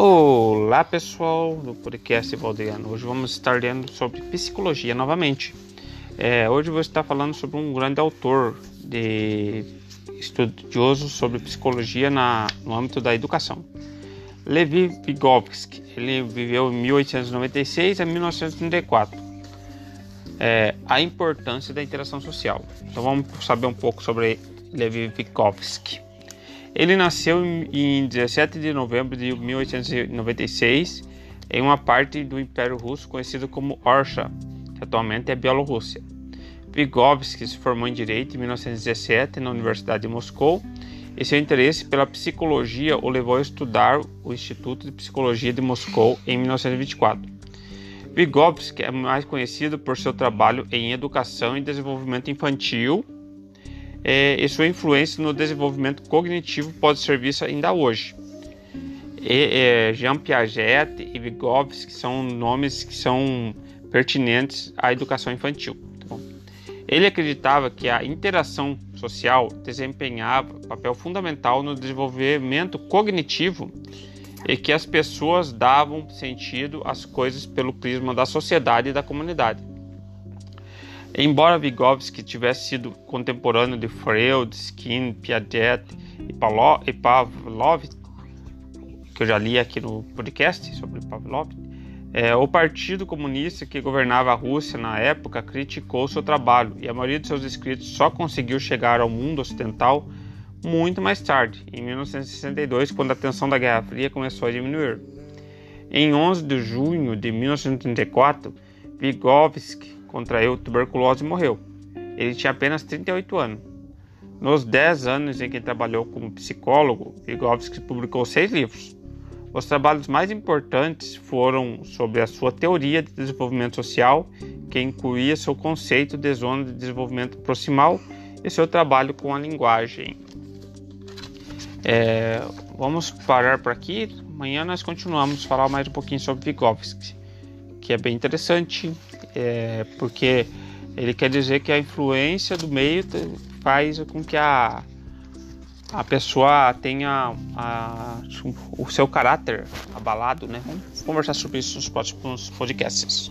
Olá pessoal do podcast Valdeano. Hoje vamos estar lendo sobre psicologia novamente. É, hoje vou estar falando sobre um grande autor de estudioso sobre psicologia na, no âmbito da educação. Levi Vygotsky. Ele viveu em 1896 a 1934. É, a importância da interação social. Então vamos saber um pouco sobre Levi Vygotsky. Ele nasceu em 17 de novembro de 1896 em uma parte do Império Russo conhecido como Orsha, que atualmente é Bielorrússia. Vygotsky se formou em Direito em 1917 na Universidade de Moscou e seu interesse pela psicologia o levou a estudar o Instituto de Psicologia de Moscou em 1924. Vygotsky é mais conhecido por seu trabalho em educação e desenvolvimento infantil é, e sua influência no desenvolvimento cognitivo pode ser vista ainda hoje. E, é, Jean Piaget e Vygotsky são nomes que são pertinentes à educação infantil. Tá Ele acreditava que a interação social desempenhava papel fundamental no desenvolvimento cognitivo e que as pessoas davam sentido às coisas pelo prisma da sociedade e da comunidade. Embora Vygotsky tivesse sido contemporâneo de Freud, Skin, Piaget e Pavlov, que eu já li aqui no podcast sobre Pavlov, é, o Partido Comunista que governava a Rússia na época criticou seu trabalho e a maioria de seus escritos só conseguiu chegar ao mundo ocidental muito mais tarde, em 1962, quando a tensão da Guerra Fria começou a diminuir. Em 11 de junho de 1934, Vygotsky contraiu tuberculose e morreu. Ele tinha apenas 38 anos. Nos 10 anos em que trabalhou como psicólogo, Vygotsky publicou seis livros. Os trabalhos mais importantes foram sobre a sua teoria de desenvolvimento social, que incluía seu conceito de zona de desenvolvimento proximal e seu trabalho com a linguagem. É, vamos parar por aqui. Amanhã nós continuamos a falar mais um pouquinho sobre Vygotsky, que é bem interessante é, porque ele quer dizer que a influência do meio faz com que a, a pessoa tenha a, o seu caráter abalado, né? Vamos conversar sobre isso nos próximos podcasts.